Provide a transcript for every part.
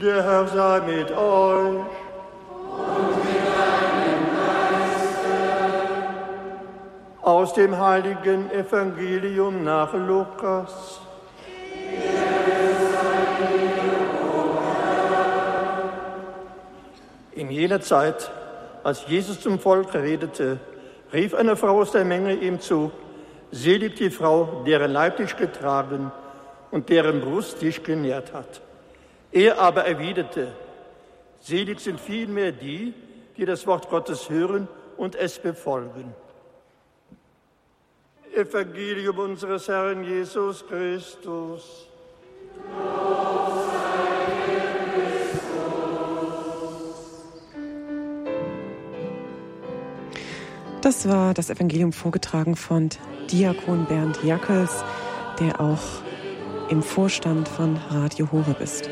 Der Herr sei mit euch. Und mit deinem Geiste. Aus dem heiligen Evangelium nach Lukas. In jener Zeit, als Jesus zum Volk redete, rief eine Frau aus der Menge ihm zu, selig die Frau, deren Leib dich getragen und deren Brust dich genährt hat. Er aber erwiderte, selig sind vielmehr die, die das Wort Gottes hören und es befolgen. Evangelium unseres Herrn Jesus Christus. Das war das Evangelium vorgetragen von Diakon Bernd Jackels, der auch im Vorstand von Radio Horeb ist.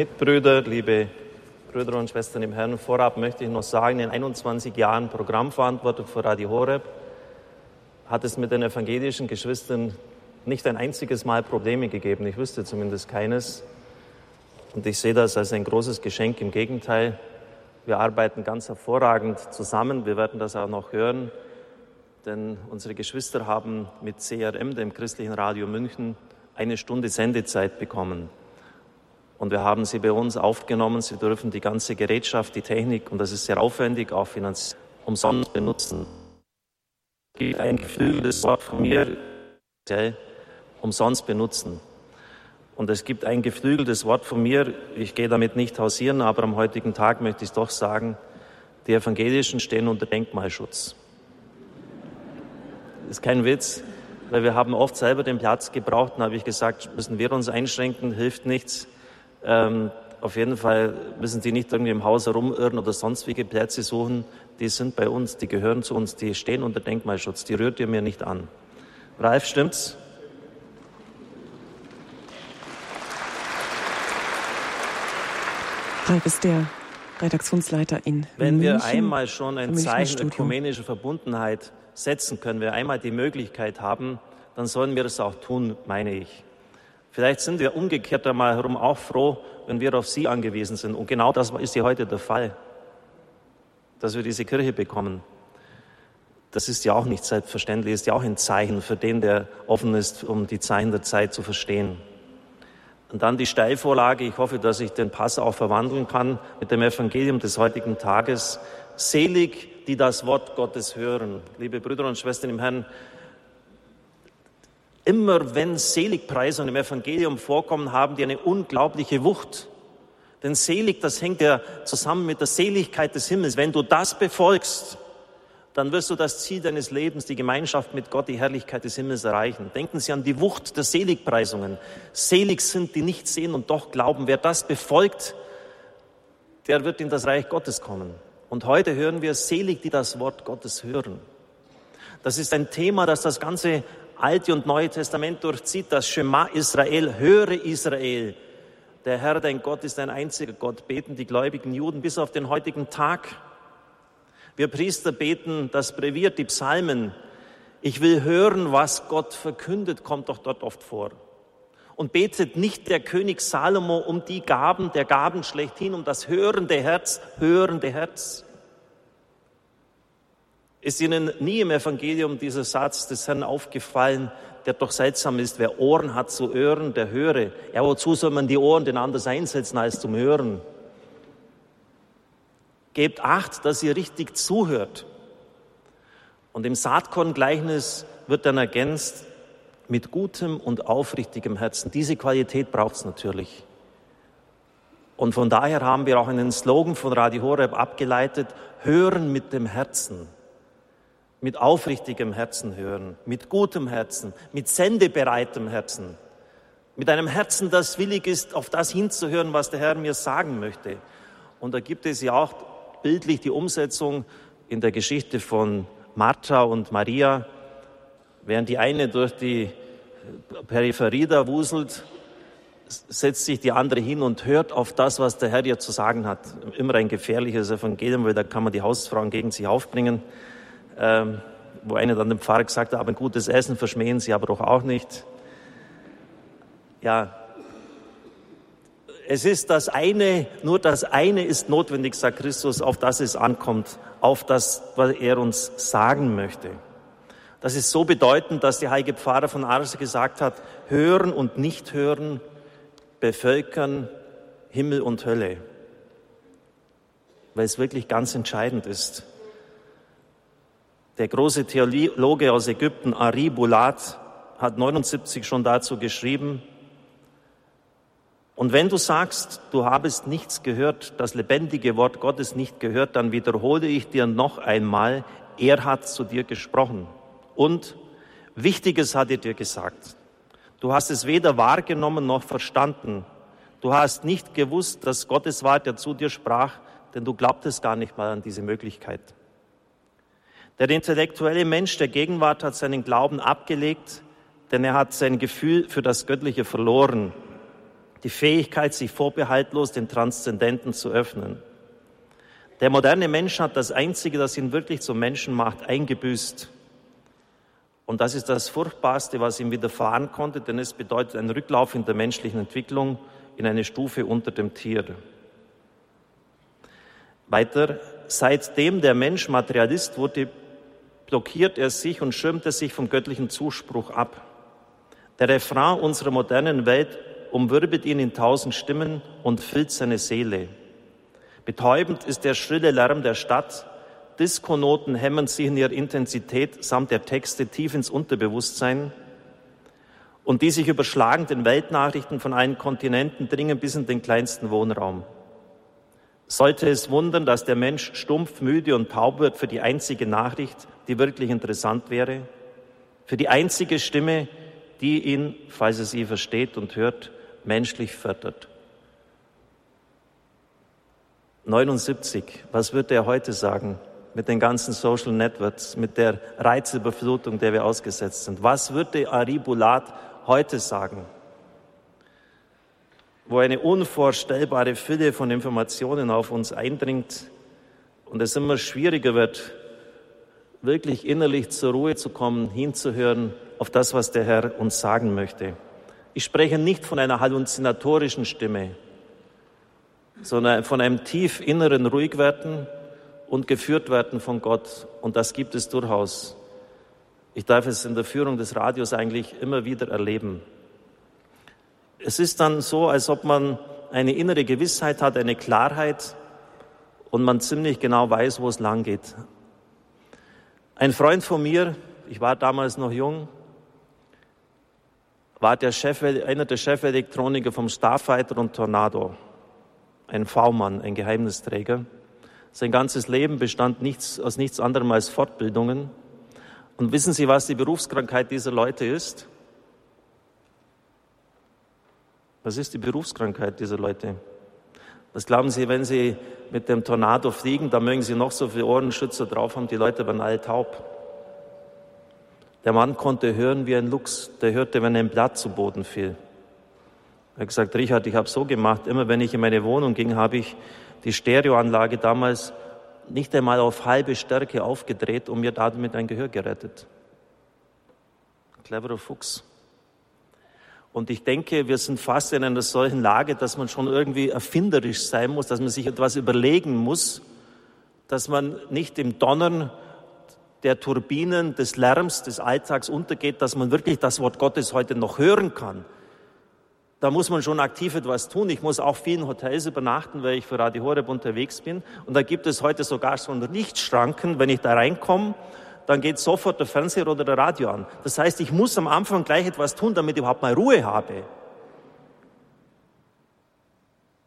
Mitbrüder, liebe Brüder und Schwestern im Herrn, vorab möchte ich noch sagen, in 21 Jahren Programmverantwortung für Radio Horeb hat es mit den evangelischen Geschwistern nicht ein einziges Mal Probleme gegeben. Ich wüsste zumindest keines. Und ich sehe das als ein großes Geschenk. Im Gegenteil, wir arbeiten ganz hervorragend zusammen. Wir werden das auch noch hören, denn unsere Geschwister haben mit CRM, dem Christlichen Radio München, eine Stunde Sendezeit bekommen. Und wir haben sie bei uns aufgenommen. Sie dürfen die ganze Gerätschaft, die Technik, und das ist sehr aufwendig, auch finanziell umsonst benutzen. Es gibt ein geflügeltes Wort von mir, umsonst benutzen. Und es gibt ein geflügeltes Wort von mir, ich gehe damit nicht hausieren, aber am heutigen Tag möchte ich doch sagen, die Evangelischen stehen unter Denkmalschutz. Das ist kein Witz, weil wir haben oft selber den Platz gebraucht und habe ich gesagt, müssen wir uns einschränken, hilft nichts. Ähm, auf jeden Fall müssen die nicht irgendwie im Haus herumirren oder sonst wie Plätze suchen. Die sind bei uns, die gehören zu uns, die stehen unter Denkmalschutz. Die rührt ihr mir nicht an. Ralf, stimmt's? Ralf ist der Redaktionsleiter in Wenn München. wir einmal schon ein Zeichen ökumenischer Verbundenheit setzen können, wir einmal die Möglichkeit haben, dann sollen wir das auch tun, meine ich. Vielleicht sind wir umgekehrt einmal herum auch froh, wenn wir auf Sie angewiesen sind. Und genau das ist ja heute der Fall, dass wir diese Kirche bekommen. Das ist ja auch nicht selbstverständlich, ist ja auch ein Zeichen für den, der offen ist, um die Zeichen der Zeit zu verstehen. Und dann die Steilvorlage. Ich hoffe, dass ich den Pass auch verwandeln kann mit dem Evangelium des heutigen Tages. Selig, die das Wort Gottes hören. Liebe Brüder und Schwestern im Herrn, Immer wenn Seligpreisungen im Evangelium vorkommen, haben die eine unglaubliche Wucht. Denn selig, das hängt ja zusammen mit der Seligkeit des Himmels. Wenn du das befolgst, dann wirst du das Ziel deines Lebens, die Gemeinschaft mit Gott, die Herrlichkeit des Himmels erreichen. Denken Sie an die Wucht der Seligpreisungen. Selig sind, die nicht sehen und doch glauben. Wer das befolgt, der wird in das Reich Gottes kommen. Und heute hören wir selig, die das Wort Gottes hören. Das ist ein Thema, das das ganze Alte und Neue Testament durchzieht, das Shema Israel, höre Israel. Der Herr, dein Gott, ist ein einziger Gott, beten die gläubigen Juden bis auf den heutigen Tag. Wir Priester beten das Brevier, die Psalmen. Ich will hören, was Gott verkündet, kommt doch dort oft vor. Und betet nicht der König Salomo um die Gaben, der Gaben schlechthin, um das hörende Herz, hörende Herz. Ist Ihnen nie im Evangelium dieser Satz des Herrn aufgefallen, der doch seltsam ist, wer Ohren hat zu hören, der höre. Ja, wozu soll man die Ohren denn anders einsetzen als zum Hören? Gebt acht, dass ihr richtig zuhört. Und im Saatkorn-Gleichnis wird dann ergänzt, mit gutem und aufrichtigem Herzen. Diese Qualität braucht es natürlich. Und von daher haben wir auch einen Slogan von Radio Horeb abgeleitet, hören mit dem Herzen mit aufrichtigem Herzen hören, mit gutem Herzen, mit sendebereitem Herzen, mit einem Herzen, das willig ist, auf das hinzuhören, was der Herr mir sagen möchte. Und da gibt es ja auch bildlich die Umsetzung in der Geschichte von Martha und Maria, während die eine durch die Peripherie da wuselt, setzt sich die andere hin und hört auf das, was der Herr ihr zu sagen hat. Immer ein gefährliches Evangelium, weil da kann man die Hausfrauen gegen sich aufbringen. Ähm, wo einer dann dem Pfarrer gesagt hat, aber ein gutes Essen verschmähen Sie aber doch auch nicht. Ja, es ist das eine, nur das eine ist notwendig, sagt Christus, auf das es ankommt, auf das, was er uns sagen möchte. Das ist so bedeutend, dass der heilige Pfarrer von Ars gesagt hat, hören und nicht hören bevölkern Himmel und Hölle, weil es wirklich ganz entscheidend ist. Der große Theologe aus Ägypten, Ari Bulat, hat 79 schon dazu geschrieben. Und wenn du sagst, du habest nichts gehört, das lebendige Wort Gottes nicht gehört, dann wiederhole ich dir noch einmal, er hat zu dir gesprochen. Und Wichtiges hat er dir gesagt. Du hast es weder wahrgenommen noch verstanden. Du hast nicht gewusst, dass Gottes war, der zu dir sprach, denn du glaubtest gar nicht mal an diese Möglichkeit. Der intellektuelle Mensch der Gegenwart hat seinen Glauben abgelegt, denn er hat sein Gefühl für das Göttliche verloren, die Fähigkeit, sich vorbehaltlos den Transzendenten zu öffnen. Der moderne Mensch hat das Einzige, das ihn wirklich zum Menschen macht, eingebüßt. Und das ist das Furchtbarste, was ihm widerfahren konnte, denn es bedeutet einen Rücklauf in der menschlichen Entwicklung in eine Stufe unter dem Tier. Weiter, seitdem der Mensch Materialist wurde, blockiert er sich und schirmt er sich vom göttlichen Zuspruch ab. Der Refrain unserer modernen Welt umwirbelt ihn in tausend Stimmen und füllt seine Seele. Betäubend ist der schrille Lärm der Stadt, Diskonoten hämmern sich in ihrer Intensität samt der Texte tief ins Unterbewusstsein und die sich überschlagenden Weltnachrichten von allen Kontinenten dringen bis in den kleinsten Wohnraum. Sollte es wundern, dass der Mensch stumpf, müde und taub wird für die einzige Nachricht, die wirklich interessant wäre? Für die einzige Stimme, die ihn, falls er sie versteht und hört, menschlich fördert. 79, was wird er heute sagen mit den ganzen Social Networks, mit der Reizüberflutung, der wir ausgesetzt sind? Was würde Aribulat heute sagen? Wo eine unvorstellbare Fülle von Informationen auf uns eindringt und es immer schwieriger wird, wirklich innerlich zur Ruhe zu kommen, hinzuhören auf das, was der Herr uns sagen möchte. Ich spreche nicht von einer halluzinatorischen Stimme, sondern von einem tief inneren Ruhigwerden und geführt werden von Gott. Und das gibt es durchaus. Ich darf es in der Führung des Radios eigentlich immer wieder erleben. Es ist dann so, als ob man eine innere Gewissheit hat, eine Klarheit und man ziemlich genau weiß, wo es lang geht. Ein Freund von mir, ich war damals noch jung, war der Chef, einer der Chefelektroniker vom Starfighter und Tornado. Ein V-Mann, ein Geheimnisträger. Sein ganzes Leben bestand nichts, aus nichts anderem als Fortbildungen. Und wissen Sie, was die Berufskrankheit dieser Leute ist? Was ist die Berufskrankheit dieser Leute? Was glauben Sie, wenn Sie mit dem Tornado fliegen, da mögen Sie noch so viele Ohrenschützer drauf haben, die Leute waren alle taub. Der Mann konnte hören wie ein Luchs, der hörte, wenn ein Blatt zu Boden fiel. Er hat gesagt, Richard, ich habe so gemacht, immer wenn ich in meine Wohnung ging, habe ich die Stereoanlage damals nicht einmal auf halbe Stärke aufgedreht und mir damit ein Gehör gerettet. Cleverer Fuchs. Und ich denke, wir sind fast in einer solchen Lage, dass man schon irgendwie erfinderisch sein muss, dass man sich etwas überlegen muss, dass man nicht im Donnern der Turbinen, des Lärms, des Alltags untergeht, dass man wirklich das Wort Gottes heute noch hören kann. Da muss man schon aktiv etwas tun. Ich muss auch vielen Hotels übernachten, weil ich für Radio Horeb unterwegs bin. Und da gibt es heute sogar so einen Lichtschranken, wenn ich da reinkomme dann geht sofort der Fernseher oder der Radio an. Das heißt, ich muss am Anfang gleich etwas tun, damit ich überhaupt mal Ruhe habe.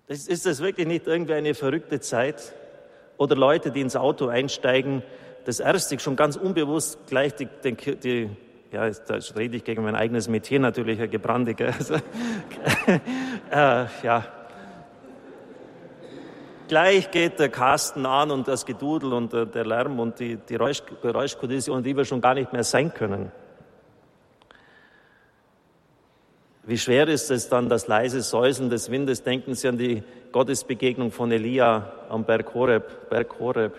Das ist das wirklich nicht irgendwie eine verrückte Zeit? Oder Leute, die ins Auto einsteigen, das erste schon ganz unbewusst gleich die, die, die ja, da rede ich gegen mein eigenes Metier natürlich, Herr Gebrande, also, äh, ja, Gleich geht der Kasten an und das Gedudel und der Lärm und die, die Geräuschkulisse, die wir schon gar nicht mehr sein können. Wie schwer ist es dann, das leise Säuseln des Windes? Denken Sie an die Gottesbegegnung von Elia am Berg Horeb, Berg Horeb,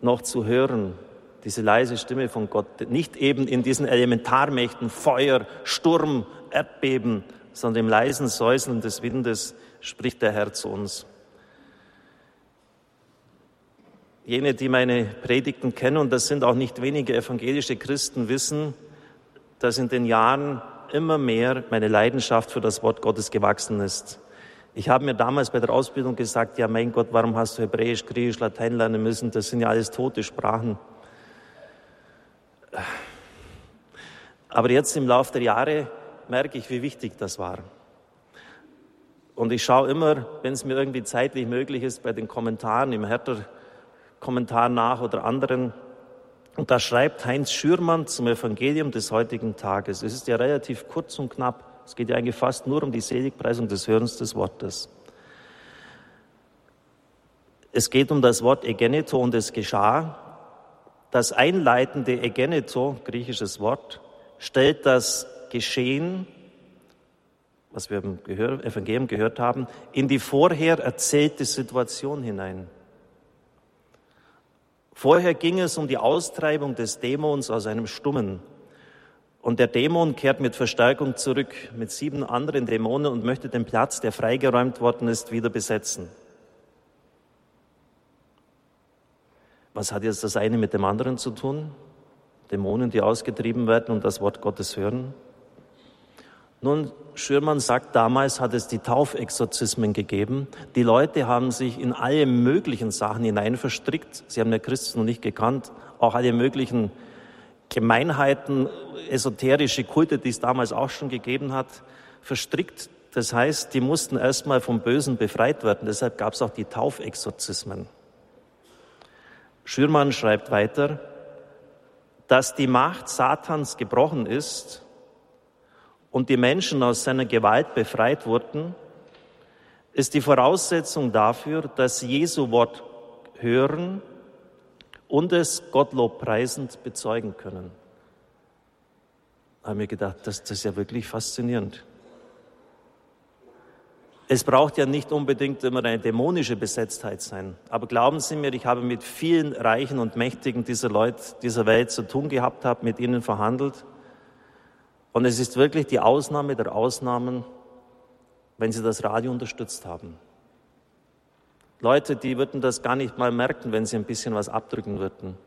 noch zu hören. Diese leise Stimme von Gott, nicht eben in diesen Elementarmächten, Feuer, Sturm, Erdbeben, sondern im leisen Säuseln des Windes spricht der Herr zu uns. Jene, die meine Predigten kennen, und das sind auch nicht wenige evangelische Christen, wissen, dass in den Jahren immer mehr meine Leidenschaft für das Wort Gottes gewachsen ist. Ich habe mir damals bei der Ausbildung gesagt, ja mein Gott, warum hast du Hebräisch, Griechisch, Latein lernen müssen? Das sind ja alles tote Sprachen. Aber jetzt im Laufe der Jahre merke ich, wie wichtig das war. Und ich schaue immer, wenn es mir irgendwie zeitlich möglich ist, bei den Kommentaren im Hertha Kommentar nach oder anderen. Und da schreibt Heinz Schürmann zum Evangelium des heutigen Tages. Es ist ja relativ kurz und knapp. Es geht ja eigentlich fast nur um die Seligpreisung des Hörens des Wortes. Es geht um das Wort Egeneto und es geschah. Das einleitende Egeneto, griechisches Wort, stellt das Geschehen, was wir im Evangelium gehört haben, in die vorher erzählte Situation hinein. Vorher ging es um die Austreibung des Dämons aus einem Stummen. Und der Dämon kehrt mit Verstärkung zurück mit sieben anderen Dämonen und möchte den Platz, der freigeräumt worden ist, wieder besetzen. Was hat jetzt das eine mit dem anderen zu tun? Dämonen, die ausgetrieben werden und das Wort Gottes hören? Nun, Schürmann sagt, damals hat es die Taufexorzismen gegeben. Die Leute haben sich in alle möglichen Sachen hinein verstrickt. Sie haben ja Christus noch nicht gekannt. Auch alle möglichen Gemeinheiten, esoterische Kulte, die es damals auch schon gegeben hat, verstrickt. Das heißt, die mussten erstmal vom Bösen befreit werden. Deshalb gab es auch die Taufexorzismen. Schürmann schreibt weiter, dass die Macht Satans gebrochen ist und die Menschen aus seiner Gewalt befreit wurden, ist die Voraussetzung dafür, dass Jesu Wort hören und es Gottlobpreisend bezeugen können. Da habe mir gedacht, das, das ist ja wirklich faszinierend. Es braucht ja nicht unbedingt immer eine dämonische Besetztheit sein. Aber glauben Sie mir, ich habe mit vielen Reichen und Mächtigen dieser Leute, dieser Welt zu tun gehabt, habe mit ihnen verhandelt. Und es ist wirklich die Ausnahme der Ausnahmen, wenn sie das Radio unterstützt haben. Leute, die würden das gar nicht mal merken, wenn sie ein bisschen was abdrücken würden.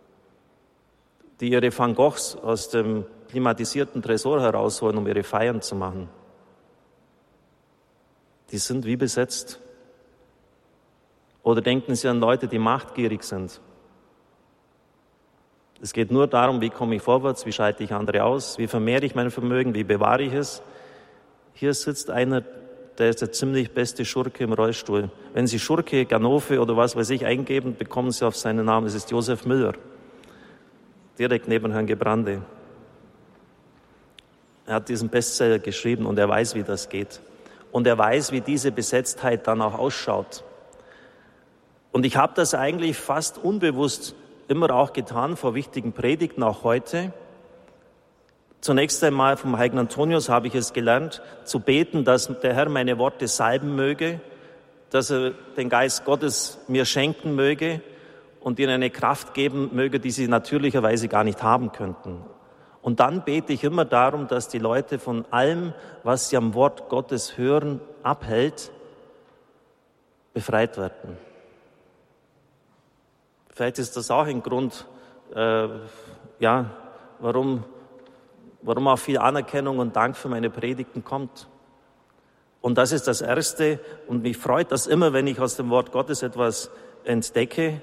Die ihre Van Goghs aus dem klimatisierten Tresor herausholen, um ihre Feiern zu machen. Die sind wie besetzt. Oder denken Sie an Leute, die machtgierig sind. Es geht nur darum, wie komme ich vorwärts, wie schalte ich andere aus, wie vermehre ich mein Vermögen, wie bewahre ich es. Hier sitzt einer, der ist der ziemlich beste Schurke im Rollstuhl. Wenn Sie Schurke, Ganove oder was weiß ich eingeben, bekommen Sie auf seinen Namen. Es ist Josef Müller, direkt neben Herrn Gebrande. Er hat diesen Bestseller geschrieben und er weiß, wie das geht. Und er weiß, wie diese Besetztheit dann auch ausschaut. Und ich habe das eigentlich fast unbewusst immer auch getan vor wichtigen Predigten, auch heute. Zunächst einmal vom heiligen Antonius habe ich es gelernt, zu beten, dass der Herr meine Worte salben möge, dass er den Geist Gottes mir schenken möge und ihnen eine Kraft geben möge, die sie natürlicherweise gar nicht haben könnten. Und dann bete ich immer darum, dass die Leute von allem, was sie am Wort Gottes hören, abhält, befreit werden. Vielleicht ist das auch ein Grund, äh, ja, warum, warum auch viel Anerkennung und Dank für meine Predigten kommt. Und das ist das Erste. Und mich freut das immer, wenn ich aus dem Wort Gottes etwas entdecke.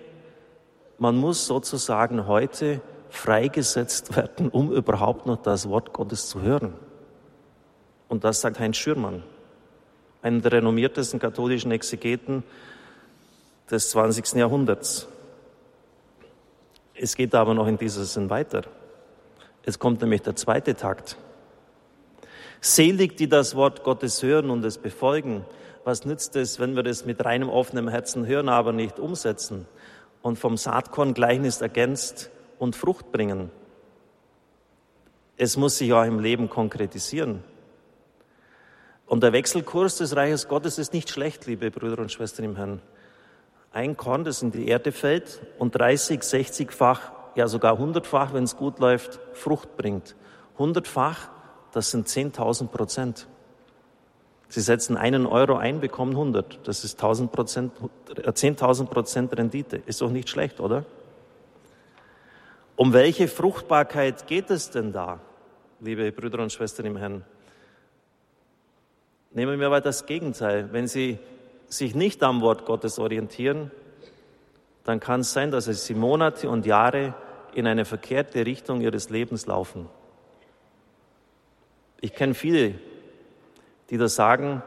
Man muss sozusagen heute freigesetzt werden, um überhaupt noch das Wort Gottes zu hören. Und das sagt Heinz Schürmann, einer der renommiertesten katholischen Exegeten des 20. Jahrhunderts. Es geht aber noch in diesem Sinn weiter. Es kommt nämlich der zweite Takt. Selig, die das Wort Gottes hören und es befolgen. Was nützt es, wenn wir das mit reinem offenem Herzen hören, aber nicht umsetzen und vom Saatkorn Gleichnis ergänzt und Frucht bringen? Es muss sich auch im Leben konkretisieren. Und der Wechselkurs des Reiches Gottes ist nicht schlecht, liebe Brüder und Schwestern im Herrn. Ein Korn, das in die Erde fällt und 30, 60-fach, ja sogar 100-fach, wenn es gut läuft, Frucht bringt. 100-fach, das sind 10.000 Prozent. Sie setzen einen Euro ein, bekommen 100. Das ist 10.000 Prozent, 10.000 äh, Prozent Rendite. Ist doch nicht schlecht, oder? Um welche Fruchtbarkeit geht es denn da, liebe Brüder und Schwestern im Herrn? Nehmen wir mal das Gegenteil. Wenn Sie sich nicht am Wort Gottes orientieren, dann kann es sein, dass Sie Monate und Jahre in eine verkehrte Richtung Ihres Lebens laufen. Ich kenne viele, die das sagen,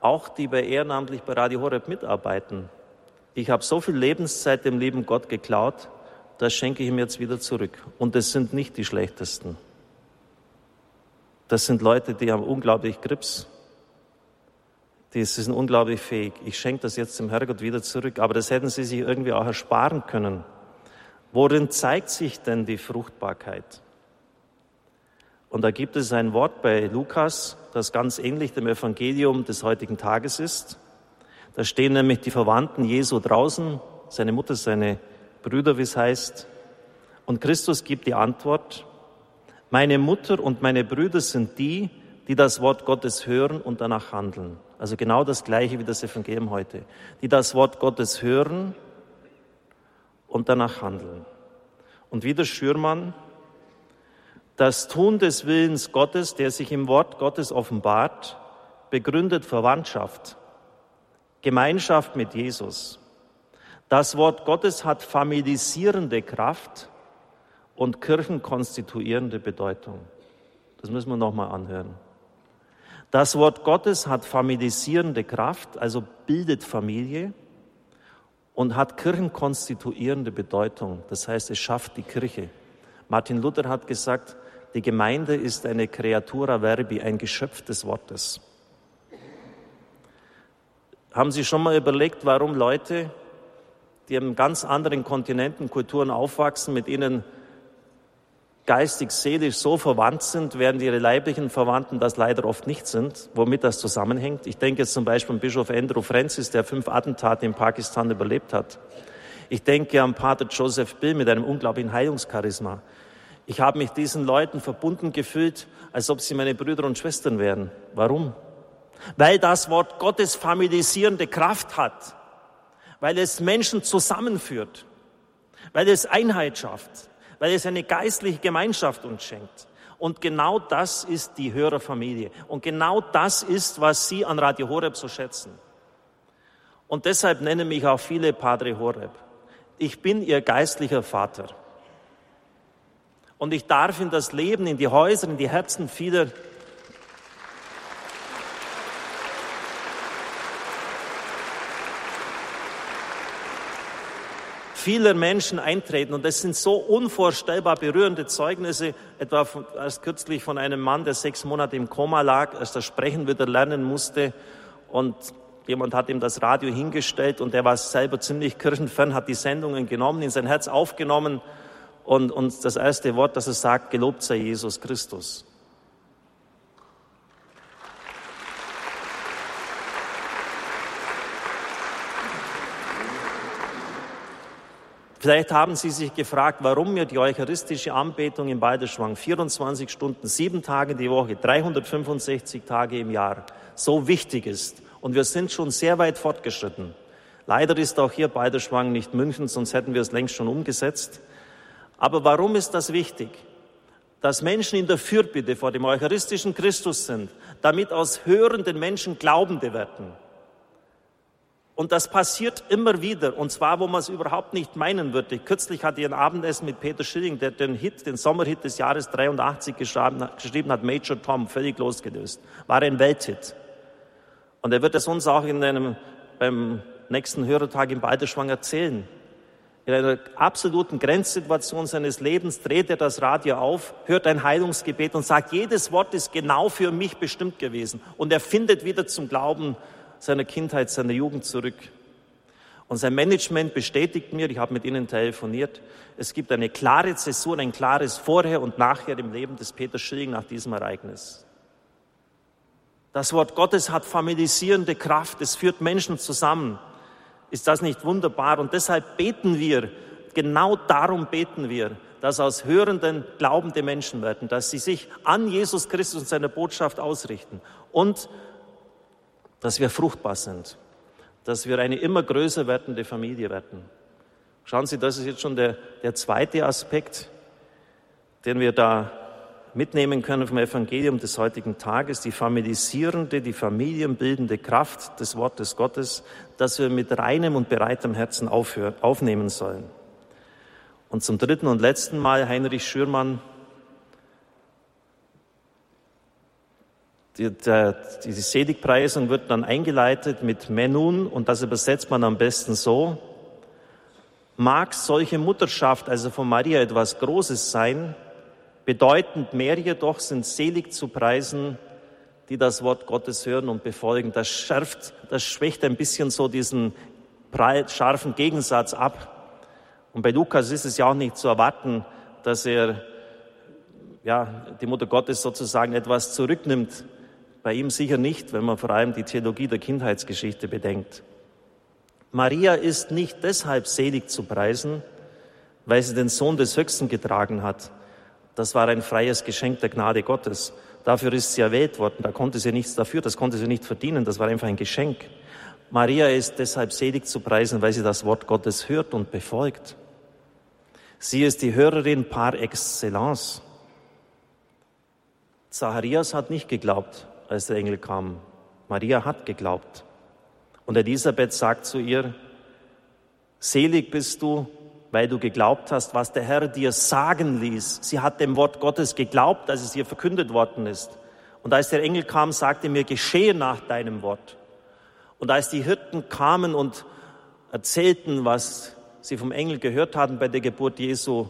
auch die bei ehrenamtlich bei Radio Horeb mitarbeiten. Ich habe so viel Lebenszeit dem lieben Gott geklaut, das schenke ich ihm jetzt wieder zurück. Und das sind nicht die schlechtesten. Das sind Leute, die haben unglaublich Grips. Die sind unglaublich fähig. Ich schenke das jetzt dem Herrgott wieder zurück. Aber das hätten sie sich irgendwie auch ersparen können. Worin zeigt sich denn die Fruchtbarkeit? Und da gibt es ein Wort bei Lukas, das ganz ähnlich dem Evangelium des heutigen Tages ist. Da stehen nämlich die Verwandten Jesu draußen, seine Mutter, seine Brüder, wie es heißt. Und Christus gibt die Antwort, meine Mutter und meine Brüder sind die, die das Wort Gottes hören und danach handeln. Also genau das gleiche wie das Evangelium heute. Die das Wort Gottes hören und danach handeln. Und wie der Schürmann das Tun des Willens Gottes, der sich im Wort Gottes offenbart, begründet Verwandtschaft, Gemeinschaft mit Jesus. Das Wort Gottes hat familisierende Kraft und kirchenkonstituierende Bedeutung. Das müssen wir nochmal anhören. Das Wort Gottes hat familisierende Kraft, also bildet Familie und hat kirchenkonstituierende Bedeutung. Das heißt, es schafft die Kirche. Martin Luther hat gesagt, die Gemeinde ist eine Creatura verbi, ein Geschöpf des Wortes. Haben Sie schon mal überlegt, warum Leute, die in ganz anderen Kontinenten, Kulturen aufwachsen, mit ihnen geistig, seelisch so verwandt sind, während ihre leiblichen Verwandten das leider oft nicht sind, womit das zusammenhängt. Ich denke jetzt zum Beispiel an Bischof Andrew Francis, der fünf Attentate in Pakistan überlebt hat. Ich denke an Pater Joseph Bill mit einem unglaublichen Heilungscharisma. Ich habe mich diesen Leuten verbunden gefühlt, als ob sie meine Brüder und Schwestern wären. Warum? Weil das Wort Gottes familisierende Kraft hat, weil es Menschen zusammenführt, weil es Einheit schafft, weil es eine geistliche Gemeinschaft uns schenkt. Und genau das ist die Hörerfamilie. Und genau das ist, was Sie an Radio Horeb so schätzen. Und deshalb nennen mich auch viele Padre Horeb. Ich bin Ihr geistlicher Vater. Und ich darf in das Leben, in die Häuser, in die Herzen vieler vieler Menschen eintreten. Und das sind so unvorstellbar berührende Zeugnisse, etwa erst kürzlich von einem Mann, der sechs Monate im Koma lag, erst das Sprechen wieder lernen musste. Und jemand hat ihm das Radio hingestellt und der war selber ziemlich kirchenfern, hat die Sendungen genommen, in sein Herz aufgenommen und, und das erste Wort, das er sagt, gelobt sei Jesus Christus. Vielleicht haben Sie sich gefragt, warum mir die eucharistische Anbetung in Balderschwang 24 Stunden, sieben Tage die Woche, 365 Tage im Jahr so wichtig ist. Und wir sind schon sehr weit fortgeschritten. Leider ist auch hier Balderschwang nicht München, sonst hätten wir es längst schon umgesetzt. Aber warum ist das wichtig? Dass Menschen in der Fürbitte vor dem eucharistischen Christus sind, damit aus hörenden Menschen Glaubende werden. Und das passiert immer wieder, und zwar, wo man es überhaupt nicht meinen würde. Kürzlich hatte ich ein Abendessen mit Peter Schilling, der den Hit, den Sommerhit des Jahres 83 geschrieben, hat, Major Tom, völlig losgelöst. War ein Welthit. Und er wird es uns auch in einem, beim nächsten Hörertag im Balderschwang erzählen. In einer absoluten Grenzsituation seines Lebens dreht er das Radio auf, hört ein Heilungsgebet und sagt, jedes Wort ist genau für mich bestimmt gewesen. Und er findet wieder zum Glauben seiner Kindheit, seiner Jugend zurück. Und sein Management bestätigt mir, ich habe mit ihnen telefoniert, es gibt eine klare Zäsur, ein klares Vorher und Nachher im Leben des Peter Schilling nach diesem Ereignis. Das Wort Gottes hat familisierende Kraft, es führt Menschen zusammen. Ist das nicht wunderbar? Und deshalb beten wir, genau darum beten wir, dass aus Hörenden glaubende Menschen werden, dass sie sich an Jesus Christus und seine Botschaft ausrichten und dass wir fruchtbar sind, dass wir eine immer größer werdende Familie werden. Schauen Sie, das ist jetzt schon der, der zweite Aspekt, den wir da mitnehmen können vom Evangelium des heutigen Tages, die familisierende, die familienbildende Kraft des Wortes Gottes, das wir mit reinem und bereitem Herzen aufnehmen sollen. Und zum dritten und letzten Mal Heinrich Schürmann, die, der, die Seligpreisung wird dann eingeleitet mit Menun und das übersetzt man am besten so, mag solche Mutterschaft, also von Maria, etwas Großes sein, bedeutend mehr jedoch sind selig zu preisen, die das Wort Gottes hören und befolgen. Das schärft, das schwächt ein bisschen so diesen scharfen Gegensatz ab. Und bei Lukas ist es ja auch nicht zu erwarten, dass er, ja, die Mutter Gottes sozusagen etwas zurücknimmt. Bei ihm sicher nicht, wenn man vor allem die Theologie der Kindheitsgeschichte bedenkt. Maria ist nicht deshalb selig zu preisen, weil sie den Sohn des Höchsten getragen hat. Das war ein freies Geschenk der Gnade Gottes. Dafür ist sie erwählt worden. Da konnte sie nichts dafür, das konnte sie nicht verdienen. Das war einfach ein Geschenk. Maria ist deshalb selig zu preisen, weil sie das Wort Gottes hört und befolgt. Sie ist die Hörerin par excellence. Zacharias hat nicht geglaubt, als der Engel kam. Maria hat geglaubt. Und Elisabeth sagt zu ihr, selig bist du, weil du geglaubt hast, was der Herr dir sagen ließ. Sie hat dem Wort Gottes geglaubt, als es ihr verkündet worden ist. Und als der Engel kam, sagte mir, geschehe nach deinem Wort. Und als die Hirten kamen und erzählten, was sie vom Engel gehört hatten bei der Geburt Jesu,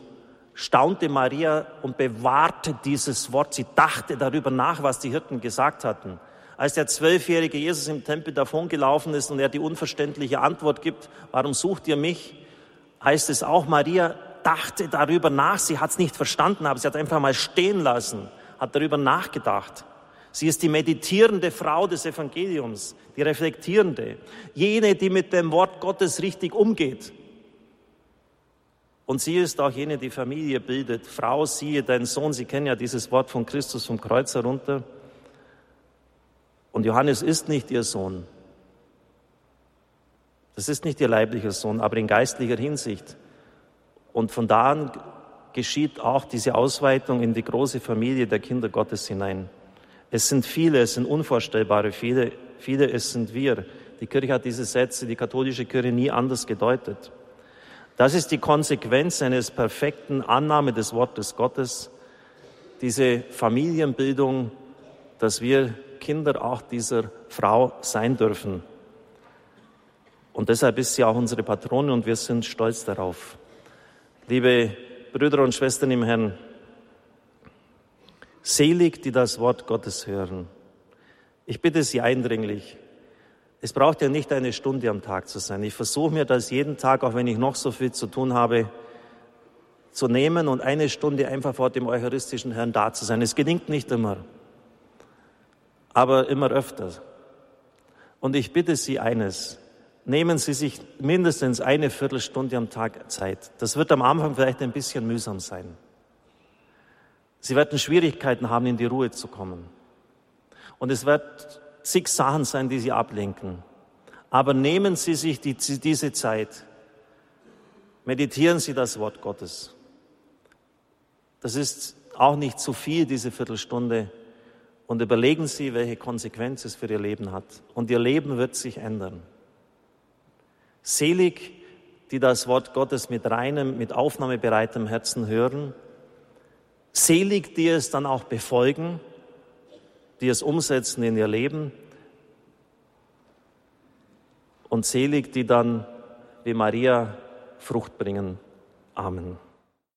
staunte Maria und bewahrte dieses Wort. Sie dachte darüber nach, was die Hirten gesagt hatten als der zwölfjährige Jesus im Tempel davongelaufen ist und er die unverständliche Antwort gibt, warum sucht ihr mich, heißt es auch, Maria dachte darüber nach, sie hat es nicht verstanden, aber sie hat einfach mal stehen lassen, hat darüber nachgedacht. Sie ist die meditierende Frau des Evangeliums, die reflektierende, jene, die mit dem Wort Gottes richtig umgeht. Und sie ist auch jene, die Familie bildet. Frau, siehe deinen Sohn, Sie kennen ja dieses Wort von Christus vom Kreuz herunter. Und Johannes ist nicht ihr Sohn. Das ist nicht ihr leiblicher Sohn, aber in geistlicher Hinsicht. Und von da an geschieht auch diese Ausweitung in die große Familie der Kinder Gottes hinein. Es sind viele, es sind unvorstellbare viele, viele, es sind wir. Die Kirche hat diese Sätze, die katholische Kirche nie anders gedeutet. Das ist die Konsequenz eines perfekten Annahme des Wortes Gottes, diese Familienbildung, dass wir Kinder auch dieser Frau sein dürfen. Und deshalb ist sie auch unsere Patrone und wir sind stolz darauf. Liebe Brüder und Schwestern im Herrn, selig, die das Wort Gottes hören. Ich bitte Sie eindringlich, es braucht ja nicht eine Stunde am Tag zu sein. Ich versuche mir das jeden Tag, auch wenn ich noch so viel zu tun habe, zu nehmen und eine Stunde einfach vor dem eucharistischen Herrn da zu sein. Es gelingt nicht immer aber immer öfter. Und ich bitte Sie eines, nehmen Sie sich mindestens eine Viertelstunde am Tag Zeit. Das wird am Anfang vielleicht ein bisschen mühsam sein. Sie werden Schwierigkeiten haben, in die Ruhe zu kommen. Und es wird zig Sachen sein, die Sie ablenken. Aber nehmen Sie sich die, diese Zeit. Meditieren Sie das Wort Gottes. Das ist auch nicht zu viel, diese Viertelstunde und überlegen Sie, welche Konsequenz es für Ihr Leben hat. Und Ihr Leben wird sich ändern. Selig, die das Wort Gottes mit reinem, mit aufnahmebereitem Herzen hören. Selig, die es dann auch befolgen, die es umsetzen in ihr Leben. Und selig, die dann wie Maria Frucht bringen. Amen.